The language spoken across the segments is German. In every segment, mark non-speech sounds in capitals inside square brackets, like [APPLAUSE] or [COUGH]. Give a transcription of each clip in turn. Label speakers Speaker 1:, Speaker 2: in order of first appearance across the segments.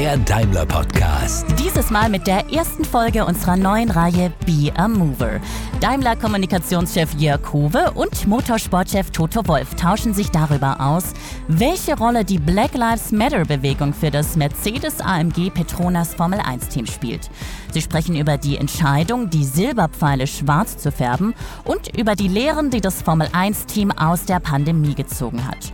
Speaker 1: der Daimler Podcast.
Speaker 2: Dieses Mal mit der ersten Folge unserer neuen Reihe Be a Mover. Daimler Kommunikationschef Jörg Howe und Motorsportchef Toto Wolf tauschen sich darüber aus, welche Rolle die Black Lives Matter Bewegung für das Mercedes AMG Petronas Formel 1 Team spielt. Sie sprechen über die Entscheidung, die Silberpfeile schwarz zu färben und über die Lehren, die das Formel 1 Team aus der Pandemie gezogen hat.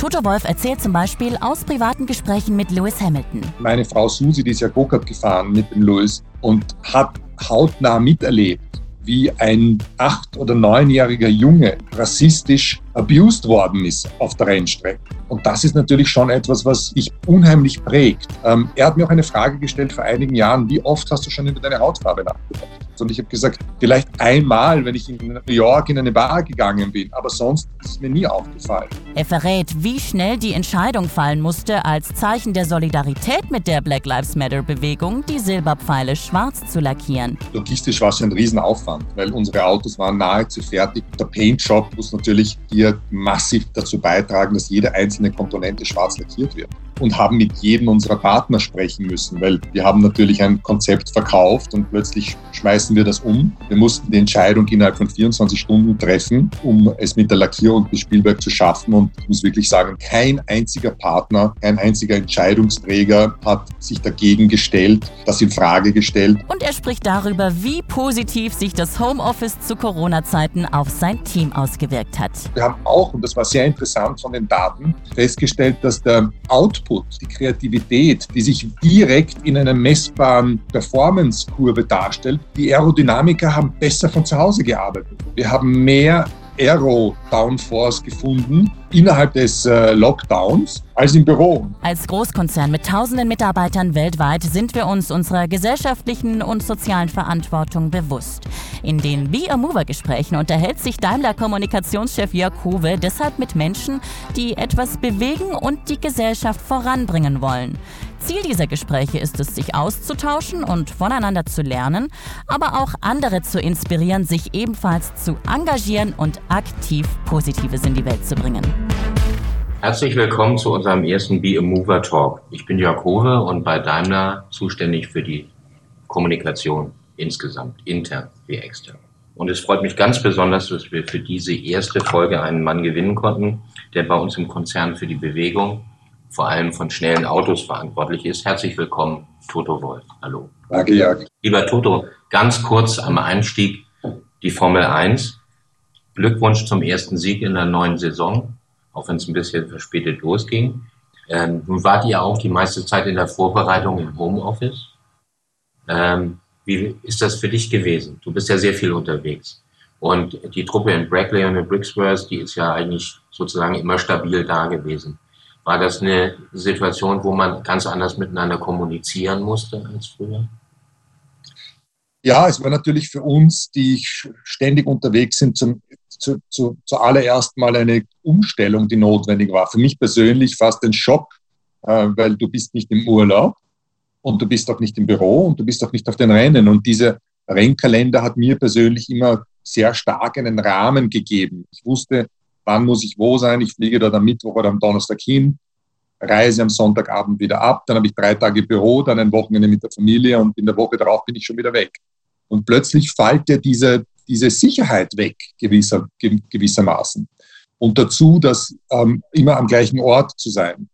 Speaker 2: Toto Wolf erzählt zum Beispiel aus privaten Gesprächen mit Lewis Hamilton.
Speaker 3: Meine Frau Susi, die ist ja Go-Kart gefahren mit dem Lewis und hat hautnah miterlebt, wie ein acht- oder neunjähriger Junge rassistisch abused worden ist auf der Rennstrecke. Und das ist natürlich schon etwas, was dich unheimlich prägt. Ähm, er hat mir auch eine Frage gestellt vor einigen Jahren, wie oft hast du schon über deine Hautfarbe nachgedacht? Und ich habe gesagt, vielleicht einmal, wenn ich in New York in eine Bar gegangen bin, aber sonst ist es mir nie aufgefallen.
Speaker 2: Er verrät, wie schnell die Entscheidung fallen musste, als Zeichen der Solidarität mit der Black Lives Matter Bewegung die Silberpfeile schwarz zu lackieren.
Speaker 3: Logistisch war es ein Riesenaufwand, weil unsere Autos waren nahezu fertig. Der Paint Shop muss natürlich hier massiv dazu beitragen, dass jede einzelne Komponente schwarz lackiert wird und haben mit jedem unserer Partner sprechen müssen, weil wir haben natürlich ein Konzept verkauft und plötzlich schmeißen wir das um. Wir mussten die Entscheidung innerhalb von 24 Stunden treffen, um es mit der Lackierung bis Spielberg zu schaffen und ich muss wirklich sagen, kein einziger Partner, kein einziger Entscheidungsträger hat sich dagegen gestellt, das in Frage gestellt.
Speaker 2: Und er spricht darüber, wie positiv sich das Homeoffice zu Corona-Zeiten auf sein Team ausgewirkt hat.
Speaker 3: Haben auch, und das war sehr interessant von den Daten, festgestellt, dass der Output, die Kreativität, die sich direkt in einer messbaren Performance-Kurve darstellt. Die Aerodynamiker haben besser von zu Hause gearbeitet. Wir haben mehr Aero-Downforce gefunden innerhalb des äh, Lockdowns als im Büro.
Speaker 2: Als Großkonzern mit tausenden Mitarbeitern weltweit sind wir uns unserer gesellschaftlichen und sozialen Verantwortung bewusst. In den Be a Mover Gesprächen unterhält sich Daimler Kommunikationschef Jörg Huwe deshalb mit Menschen, die etwas bewegen und die Gesellschaft voranbringen wollen. Ziel dieser Gespräche ist es, sich auszutauschen und voneinander zu lernen, aber auch andere zu inspirieren, sich ebenfalls zu engagieren und aktiv Positives in die Welt zu bringen.
Speaker 4: Herzlich willkommen zu unserem ersten Be a Mover Talk. Ich bin Jörg Hove und bei Daimler zuständig für die Kommunikation insgesamt, intern wie extern. Und es freut mich ganz besonders, dass wir für diese erste Folge einen Mann gewinnen konnten, der bei uns im Konzern für die Bewegung vor allem von schnellen Autos verantwortlich ist. Herzlich willkommen, Toto Wolf. Hallo.
Speaker 3: Danke, Jörg.
Speaker 4: Lieber Toto, ganz kurz am Einstieg die Formel 1. Glückwunsch zum ersten Sieg in der neuen Saison, auch wenn es ein bisschen verspätet losging. Ähm, nun wart ihr auch die meiste Zeit in der Vorbereitung im Homeoffice. Ähm, wie ist das für dich gewesen? Du bist ja sehr viel unterwegs. Und die Truppe in Brackley und in Brixworth, die ist ja eigentlich sozusagen immer stabil da gewesen war das eine Situation, wo man ganz anders miteinander kommunizieren musste als früher?
Speaker 3: Ja, es war natürlich für uns, die ständig unterwegs sind, zum, zu, zu, zuallererst mal eine Umstellung, die notwendig war. Für mich persönlich fast ein Schock, äh, weil du bist nicht im Urlaub und du bist auch nicht im Büro und du bist auch nicht auf den Rennen. Und dieser Rennkalender hat mir persönlich immer sehr stark einen Rahmen gegeben. Ich wusste, wann muss ich wo sein. Ich fliege dort am Mittwoch oder am Donnerstag hin, reise am Sonntagabend wieder ab, dann habe ich drei Tage Büro, dann ein Wochenende mit der Familie und in der Woche darauf bin ich schon wieder weg. Und plötzlich fällt dir diese, diese Sicherheit weg, gewisser, gewissermaßen. Und dazu, das ähm, immer am gleichen Ort zu sein.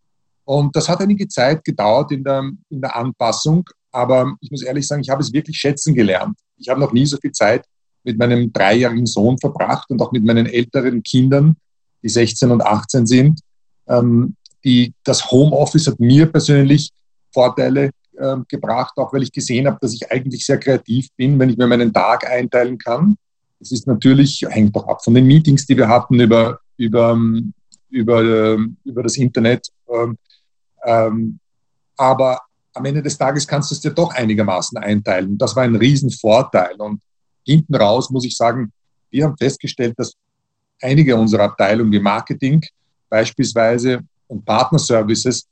Speaker 3: Und das hat einige Zeit gedauert in der, in der Anpassung, aber ich muss ehrlich sagen, ich habe es wirklich schätzen gelernt. Ich habe noch nie so viel Zeit mit meinem dreijährigen Sohn verbracht und auch mit meinen älteren Kindern, die 16 und 18 sind. Ähm, die, das Homeoffice hat mir persönlich Vorteile äh, gebracht, auch weil ich gesehen habe, dass ich eigentlich sehr kreativ bin, wenn ich mir meinen Tag einteilen kann. Es ist natürlich, hängt auch ab von den Meetings, die wir hatten über, über, über, äh, über das Internet. Ähm, ähm, aber am Ende des Tages kannst du es dir doch einigermaßen einteilen. Das war ein Riesenvorteil. Und hinten raus muss ich sagen, wir haben festgestellt, dass einige unserer Abteilungen wie Marketing beispielsweise und Partnerservices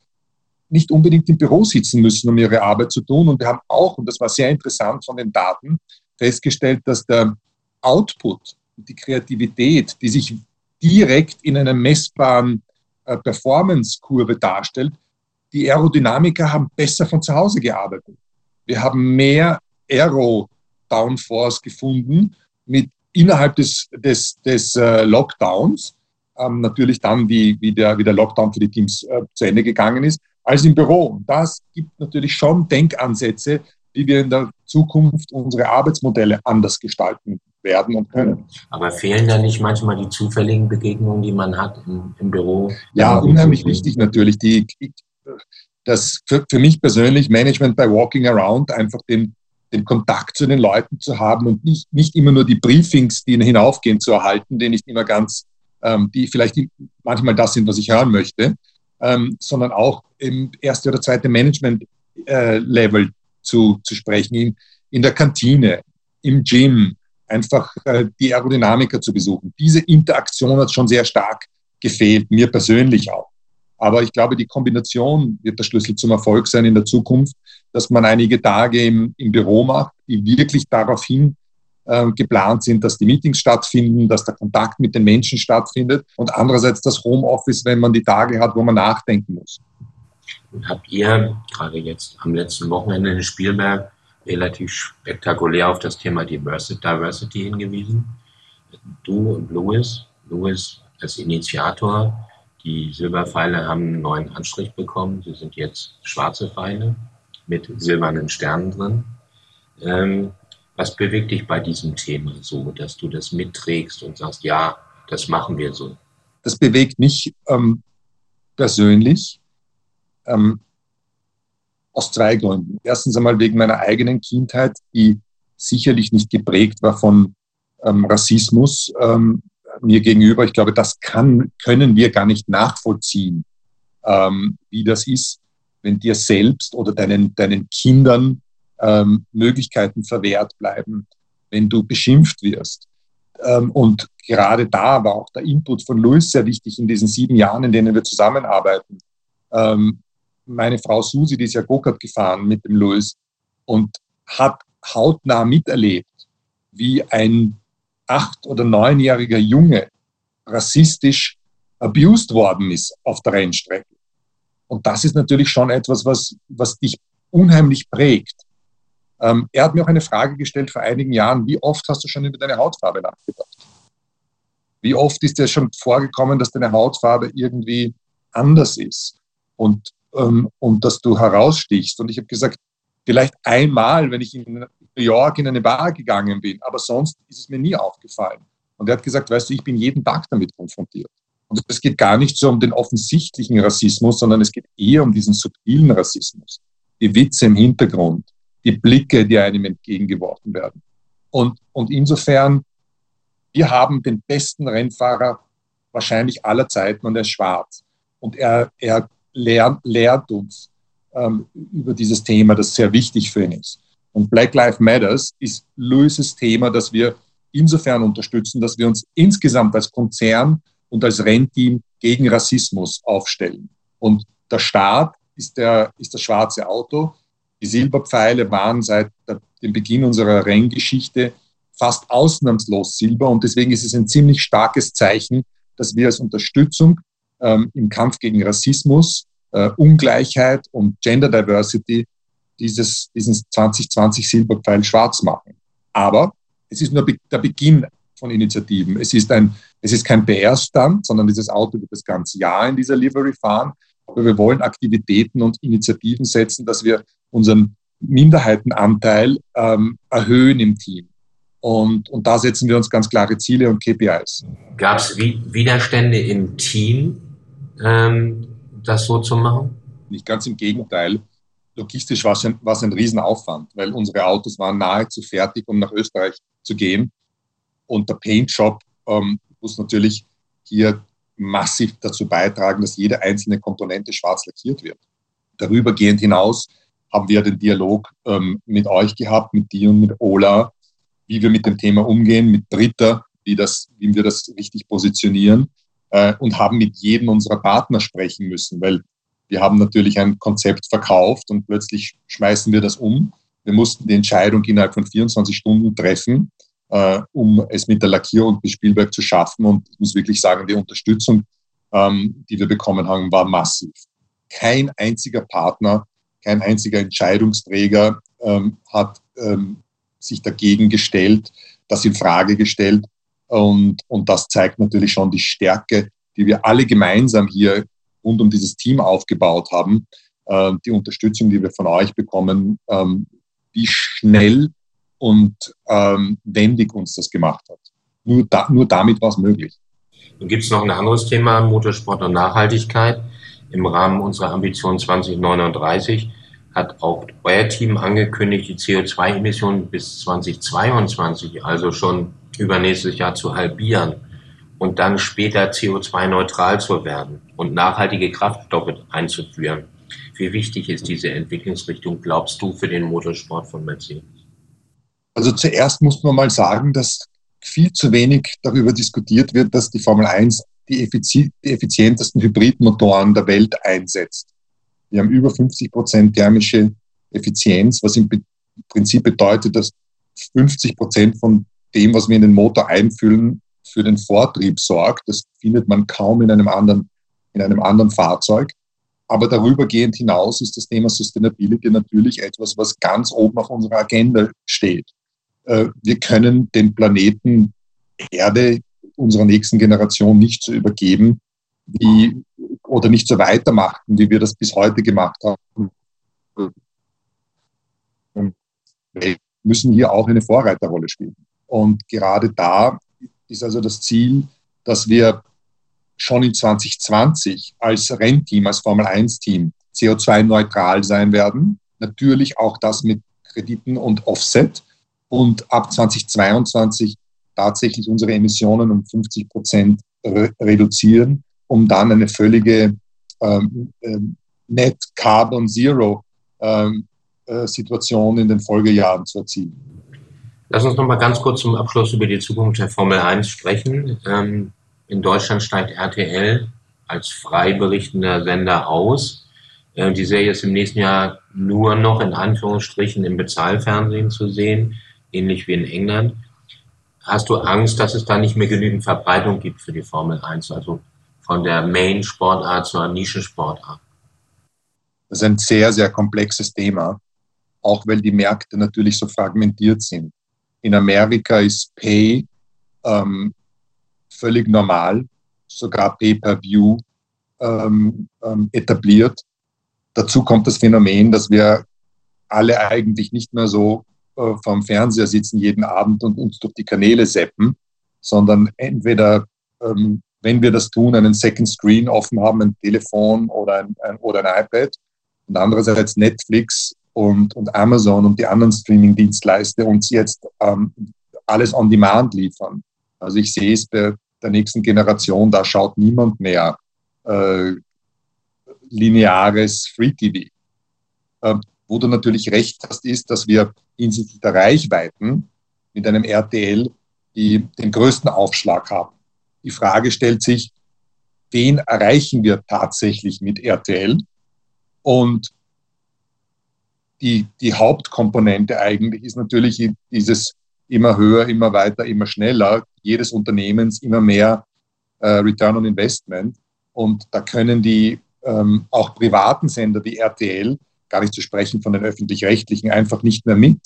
Speaker 3: nicht unbedingt im Büro sitzen müssen, um ihre Arbeit zu tun. Und wir haben auch, und das war sehr interessant von den Daten, festgestellt, dass der Output, die Kreativität, die sich direkt in einer messbaren äh, Performance-Kurve darstellt, die Aerodynamiker haben besser von zu Hause gearbeitet. Wir haben mehr Aero-Downforce gefunden mit innerhalb des, des, des äh, Lockdowns, ähm, natürlich dann, wie, wie, der, wie der Lockdown für die Teams äh, zu Ende gegangen ist, als im Büro. Und das gibt natürlich schon Denkansätze, wie wir in der Zukunft unsere Arbeitsmodelle anders gestalten werden und können.
Speaker 4: Aber fehlen da nicht manchmal die zufälligen Begegnungen, die man hat im, im Büro?
Speaker 3: Ja, unheimlich wichtig natürlich. Die, das für, für mich persönlich Management by Walking Around einfach den, den Kontakt zu den Leuten zu haben und nicht, nicht immer nur die Briefings, die hinaufgehen, zu erhalten, die nicht immer ganz, ähm, die vielleicht manchmal das sind, was ich hören möchte, ähm, sondern auch im erste oder zweite Management-Level äh, zu, zu sprechen, in, in der Kantine, im Gym, einfach äh, die Aerodynamiker zu besuchen. Diese Interaktion hat schon sehr stark gefehlt, mir persönlich auch. Aber ich glaube, die Kombination wird der Schlüssel zum Erfolg sein in der Zukunft, dass man einige Tage im, im Büro macht, die wirklich daraufhin äh, geplant sind, dass die Meetings stattfinden, dass der Kontakt mit den Menschen stattfindet und andererseits das Homeoffice, wenn man die Tage hat, wo man nachdenken muss.
Speaker 4: Habt ihr gerade jetzt am letzten Wochenende in Spielberg relativ spektakulär auf das Thema Diversity hingewiesen? Du und Louis, Louis als Initiator, die Silberpfeile haben einen neuen Anstrich bekommen. Sie sind jetzt schwarze Pfeile mit silbernen Sternen drin. Ähm, was bewegt dich bei diesem Thema so, dass du das mitträgst und sagst, ja, das machen wir so?
Speaker 3: Das bewegt mich ähm, persönlich ähm, aus zwei Gründen. Erstens einmal wegen meiner eigenen Kindheit, die sicherlich nicht geprägt war von ähm, Rassismus, ähm, mir gegenüber. Ich glaube, das kann, können wir gar nicht nachvollziehen, ähm, wie das ist, wenn dir selbst oder deinen, deinen Kindern ähm, Möglichkeiten verwehrt bleiben, wenn du beschimpft wirst. Ähm, und gerade da war auch der Input von Louis sehr wichtig in diesen sieben Jahren, in denen wir zusammenarbeiten. Ähm, meine Frau Susi, die ist ja Go-Kart gefahren mit dem Louis und hat hautnah miterlebt, wie ein acht- oder neunjähriger Junge rassistisch abused worden ist auf der Rennstrecke. Und das ist natürlich schon etwas, was, was dich unheimlich prägt. Ähm, er hat mir auch eine Frage gestellt vor einigen Jahren, wie oft hast du schon über deine Hautfarbe nachgedacht? Wie oft ist dir schon vorgekommen, dass deine Hautfarbe irgendwie anders ist und, ähm, und dass du herausstichst? Und ich habe gesagt, vielleicht einmal, wenn ich in New York in eine Bar gegangen bin, aber sonst ist es mir nie aufgefallen. Und er hat gesagt, weißt du, ich bin jeden Tag damit konfrontiert. Und es geht gar nicht so um den offensichtlichen Rassismus, sondern es geht eher um diesen subtilen Rassismus. Die Witze im Hintergrund, die Blicke, die einem entgegengeworfen werden. Und, und insofern, wir haben den besten Rennfahrer wahrscheinlich aller Zeiten und er ist schwarz. Und er, er lehrt, lehrt uns ähm, über dieses Thema, das sehr wichtig für ihn ist. Und Black Lives Matters ist Louis' Thema, das wir insofern unterstützen, dass wir uns insgesamt als Konzern und als Rennteam gegen Rassismus aufstellen. Und der Staat ist, der, ist das schwarze Auto. Die Silberpfeile waren seit der, dem Beginn unserer Renngeschichte fast ausnahmslos Silber. Und deswegen ist es ein ziemlich starkes Zeichen, dass wir als Unterstützung ähm, im Kampf gegen Rassismus, äh, Ungleichheit und Gender Diversity dieses, diesen 2020 Silberpfeil schwarz machen. Aber es ist nur der Beginn von Initiativen. Es ist, ein, es ist kein PR-Stand, sondern dieses Auto wird das ganze Jahr in dieser Livery fahren. Aber wir wollen Aktivitäten und Initiativen setzen, dass wir unseren Minderheitenanteil ähm, erhöhen im Team. Und, und da setzen wir uns ganz klare Ziele und KPIs.
Speaker 4: Gab es Widerstände im Team, ähm, das so zu machen?
Speaker 3: Nicht ganz im Gegenteil logistisch war es ein, ein Riesenaufwand, weil unsere Autos waren nahezu fertig, um nach Österreich zu gehen. Und der Paint Shop ähm, muss natürlich hier massiv dazu beitragen, dass jede einzelne Komponente schwarz lackiert wird. Darübergehend hinaus haben wir den Dialog ähm, mit euch gehabt, mit dir und mit Ola, wie wir mit dem Thema umgehen, mit Britta, wie, das, wie wir das richtig positionieren äh, und haben mit jedem unserer Partner sprechen müssen, weil wir haben natürlich ein Konzept verkauft und plötzlich schmeißen wir das um. Wir mussten die Entscheidung innerhalb von 24 Stunden treffen, äh, um es mit der Lackierung bis Spielberg zu schaffen. Und ich muss wirklich sagen, die Unterstützung, ähm, die wir bekommen haben, war massiv. kein einziger Partner, kein einziger Entscheidungsträger ähm, hat ähm, sich dagegen gestellt, das in Frage gestellt. Und, und das zeigt natürlich schon die Stärke, die wir alle gemeinsam hier rund um dieses Team aufgebaut haben. Äh, die Unterstützung, die wir von euch bekommen, ähm, wie schnell und ähm, wendig uns das gemacht hat. Nur, da, nur damit war es möglich.
Speaker 4: Dann gibt es noch ein anderes Thema, Motorsport und Nachhaltigkeit. Im Rahmen unserer Ambition 2039 hat auch euer Team angekündigt, die CO2-Emissionen bis 2022, also schon übernächstes Jahr zu halbieren und dann später CO2-neutral zu werden und nachhaltige Kraftstoffe einzuführen. Wie wichtig ist diese Entwicklungsrichtung, glaubst du, für den Motorsport von Mercedes?
Speaker 3: Also zuerst muss man mal sagen, dass viel zu wenig darüber diskutiert wird, dass die Formel 1 die, effizi die effizientesten Hybridmotoren der Welt einsetzt. Wir haben über 50 Prozent thermische Effizienz, was im Prinzip bedeutet, dass 50 Prozent von dem, was wir in den Motor einfüllen, für den Vortrieb sorgt. Das findet man kaum in einem anderen, in einem anderen Fahrzeug. Aber darübergehend hinaus ist das Thema Sustainability natürlich etwas, was ganz oben auf unserer Agenda steht. Äh, wir können den Planeten Erde unserer nächsten Generation nicht so übergeben, wie, oder nicht so weitermachen, wie wir das bis heute gemacht haben. Wir müssen hier auch eine Vorreiterrolle spielen. Und gerade da ist also das Ziel, dass wir schon in 2020 als Rennteam, als Formel 1-Team CO2-neutral sein werden. Natürlich auch das mit Krediten und Offset. Und ab 2022 tatsächlich unsere Emissionen um 50 Prozent re reduzieren, um dann eine völlige ähm, ähm, Net Carbon Zero ähm, äh, Situation in den Folgejahren zu erzielen.
Speaker 4: Lass uns noch mal ganz kurz zum Abschluss über die Zukunft der Formel 1 sprechen. Ähm, in Deutschland steigt RTL als frei berichtender Sender aus. Äh, die Serie ist im nächsten Jahr nur noch in Anführungsstrichen im Bezahlfernsehen zu sehen, ähnlich wie in England. Hast du Angst, dass es da nicht mehr genügend Verbreitung gibt für die Formel 1, also von der Main-Sportart zur Nischensportart?
Speaker 3: Das ist ein sehr, sehr komplexes Thema, auch weil die Märkte natürlich so fragmentiert sind. In Amerika ist Pay ähm, völlig normal, sogar Pay-per-View ähm, ähm, etabliert. Dazu kommt das Phänomen, dass wir alle eigentlich nicht mehr so äh, vorm Fernseher sitzen jeden Abend und uns durch die Kanäle seppen, sondern entweder, ähm, wenn wir das tun, einen Second Screen offen haben, ein Telefon oder ein, ein, oder ein iPad und andererseits Netflix und, und Amazon und die anderen Streaming-Dienstleister uns jetzt ähm, alles on demand liefern. Also ich sehe es bei der nächsten Generation, da schaut niemand mehr äh, lineares Free TV. Äh, wo du natürlich recht hast, ist, dass wir hinsichtlich der Reichweiten mit einem RTL die den größten Aufschlag haben. Die Frage stellt sich, wen erreichen wir tatsächlich mit RTL? Und die, die Hauptkomponente eigentlich ist natürlich dieses immer höher, immer weiter, immer schneller, jedes Unternehmens immer mehr äh, Return on Investment. Und da können die ähm, auch privaten Sender wie RTL, gar nicht zu sprechen von den öffentlich-rechtlichen, einfach nicht mehr mit.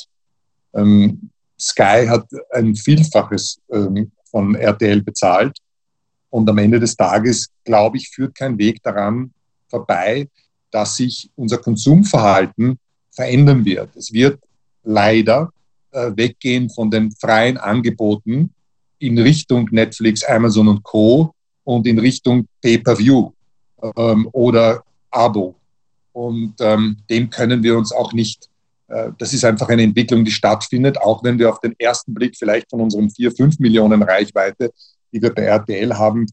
Speaker 3: Ähm, Sky hat ein Vielfaches ähm, von RTL bezahlt. Und am Ende des Tages, glaube ich, führt kein Weg daran vorbei, dass sich unser Konsumverhalten verändern wird. Es wird leider äh, weggehen von den freien Angeboten in Richtung Netflix, Amazon und Co. und in Richtung Pay-per-View ähm, oder Abo. Und ähm, dem können wir uns auch nicht, äh, das ist einfach eine Entwicklung, die stattfindet, auch wenn wir auf den ersten Blick vielleicht von unseren 4, 5 Millionen Reichweite, die wir bei RTL haben,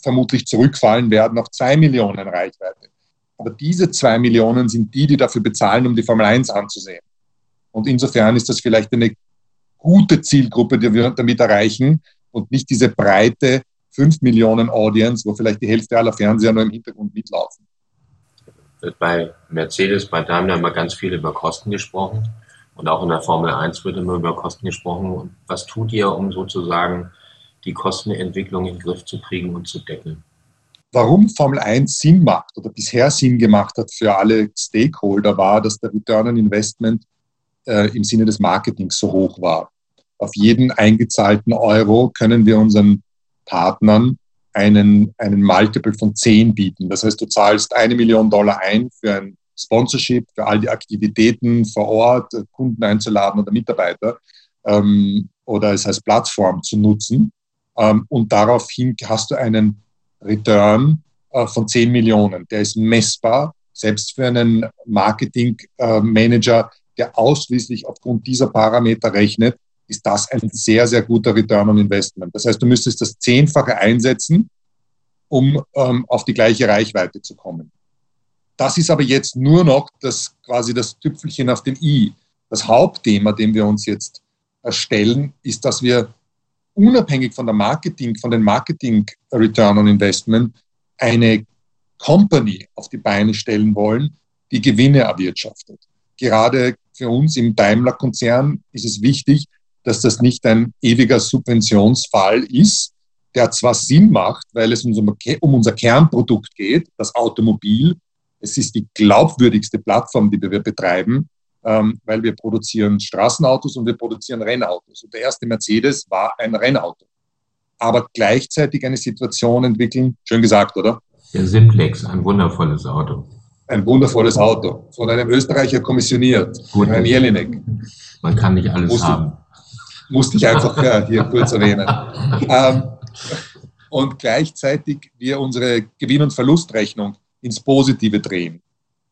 Speaker 3: vermutlich zurückfallen werden auf 2 Millionen Reichweite. Aber diese 2 Millionen sind die, die dafür bezahlen, um die Formel 1 anzusehen. Und insofern ist das vielleicht eine gute Zielgruppe, die wir damit erreichen und nicht diese breite 5 Millionen Audience, wo vielleicht die Hälfte aller Fernseher nur im Hintergrund mitlaufen.
Speaker 4: Wird bei Mercedes, bei Daimler immer ganz viel über Kosten gesprochen. Und auch in der Formel 1 wird immer über Kosten gesprochen. Was tut ihr, um sozusagen die Kostenentwicklung in den Griff zu kriegen und zu decken?
Speaker 3: warum Formel 1 Sinn macht oder bisher Sinn gemacht hat für alle Stakeholder, war, dass der Return on Investment äh, im Sinne des Marketings so hoch war. Auf jeden eingezahlten Euro können wir unseren Partnern einen, einen Multiple von 10 bieten. Das heißt, du zahlst eine Million Dollar ein für ein Sponsorship, für all die Aktivitäten vor Ort, Kunden einzuladen oder Mitarbeiter ähm, oder es als Plattform zu nutzen. Ähm, und daraufhin hast du einen Return äh, von 10 Millionen. Der ist messbar, selbst für einen Marketing-Manager, äh, der ausschließlich aufgrund dieser Parameter rechnet, ist das ein sehr, sehr guter Return on Investment. Das heißt, du müsstest das Zehnfache einsetzen, um ähm, auf die gleiche Reichweite zu kommen. Das ist aber jetzt nur noch das quasi das Tüpfelchen auf dem i. Das Hauptthema, dem wir uns jetzt erstellen, ist, dass wir unabhängig von der Marketing, von den Marketing Return on Investment eine Company auf die Beine stellen wollen, die Gewinne erwirtschaftet. Gerade für uns im Daimler-Konzern ist es wichtig, dass das nicht ein ewiger Subventionsfall ist, der zwar Sinn macht, weil es um unser Kernprodukt geht, das Automobil. Es ist die glaubwürdigste Plattform, die wir betreiben, ähm, weil wir produzieren Straßenautos und wir produzieren Rennautos. Und der erste Mercedes war ein Rennauto. Aber gleichzeitig eine Situation entwickeln, schön gesagt, oder?
Speaker 4: Der Simplex, ein wundervolles Auto.
Speaker 3: Ein wundervolles Auto, von einem Österreicher kommissioniert, Gut, Herrn Jelinek.
Speaker 4: Man kann nicht alles haben.
Speaker 3: Musste ich einfach ja, hier kurz erwähnen. Ähm, und gleichzeitig wir unsere Gewinn- und Verlustrechnung ins Positive drehen.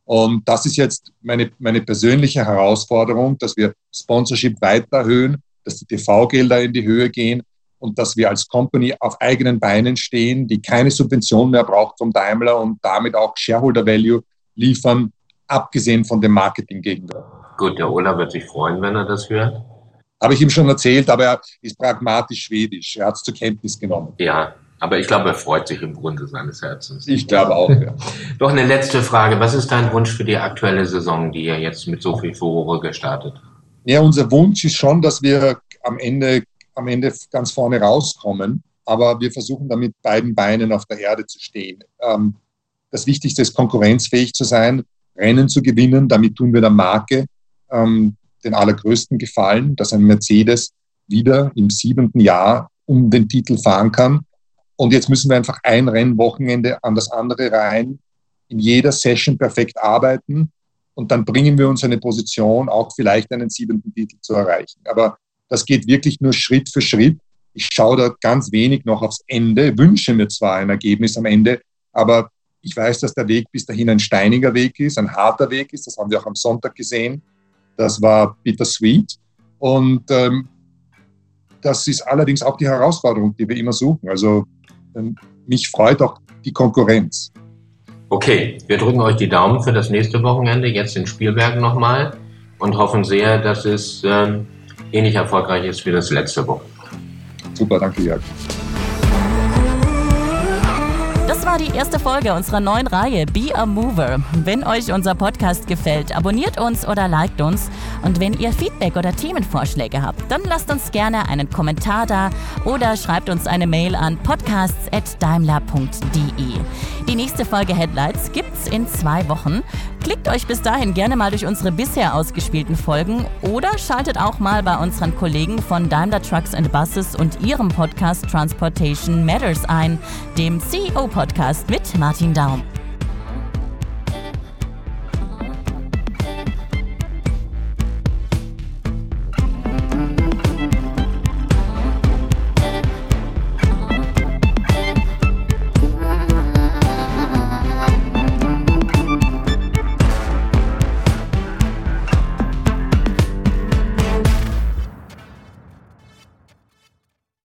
Speaker 3: Und das ist jetzt meine, meine persönliche Herausforderung, dass wir Sponsorship weiter erhöhen, dass die TV-Gelder in die Höhe gehen und dass wir als Company auf eigenen Beinen stehen, die keine Subvention mehr braucht vom Daimler und damit auch Shareholder Value liefern, abgesehen von dem Marketing gegenüber.
Speaker 4: Gut, der Ola wird sich freuen, wenn er das hört.
Speaker 3: Habe ich ihm schon erzählt, aber er ist pragmatisch schwedisch. Er hat es zur Kenntnis genommen.
Speaker 4: Ja, aber ich glaube, er freut sich im Grunde seines Herzens.
Speaker 3: Ich glaube auch, ja. [LAUGHS]
Speaker 4: Doch eine letzte Frage. Was ist dein Wunsch für die aktuelle Saison, die ihr jetzt mit so viel Furore gestartet?
Speaker 3: Ja, unser Wunsch ist schon, dass wir am Ende, am Ende ganz vorne rauskommen. Aber wir versuchen da mit beiden Beinen auf der Erde zu stehen. Ähm, das Wichtigste ist, konkurrenzfähig zu sein, Rennen zu gewinnen. Damit tun wir der Marke ähm, den allergrößten Gefallen, dass ein Mercedes wieder im siebenten Jahr um den Titel fahren kann und jetzt müssen wir einfach ein Rennwochenende an das andere rein, in jeder Session perfekt arbeiten und dann bringen wir uns eine Position, auch vielleicht einen siebenten Titel zu erreichen. Aber das geht wirklich nur Schritt für Schritt. Ich schaue da ganz wenig noch aufs Ende, wünsche mir zwar ein Ergebnis am Ende, aber ich weiß, dass der Weg bis dahin ein steiniger Weg ist, ein harter Weg ist. Das haben wir auch am Sonntag gesehen. Das war bittersweet. Und ähm, das ist allerdings auch die Herausforderung, die wir immer suchen. Also ähm, mich freut auch die Konkurrenz.
Speaker 4: Okay, wir drücken euch die Daumen für das nächste Wochenende, jetzt in Spielberg nochmal und hoffen sehr, dass es ähm, ähnlich erfolgreich ist wie das letzte Wochenende.
Speaker 3: Super, danke Jörg.
Speaker 2: Die erste Folge unserer neuen Reihe Be a Mover. Wenn euch unser Podcast gefällt, abonniert uns oder liked uns. Und wenn ihr Feedback oder Themenvorschläge habt, dann lasst uns gerne einen Kommentar da oder schreibt uns eine Mail an podcasts.daimler.de. Die nächste Folge Headlights gibt's in zwei Wochen. Klickt euch bis dahin gerne mal durch unsere bisher ausgespielten Folgen oder schaltet auch mal bei unseren Kollegen von Daimler Trucks and Buses und ihrem Podcast Transportation Matters ein, dem CEO-Podcast mit Martin Daum.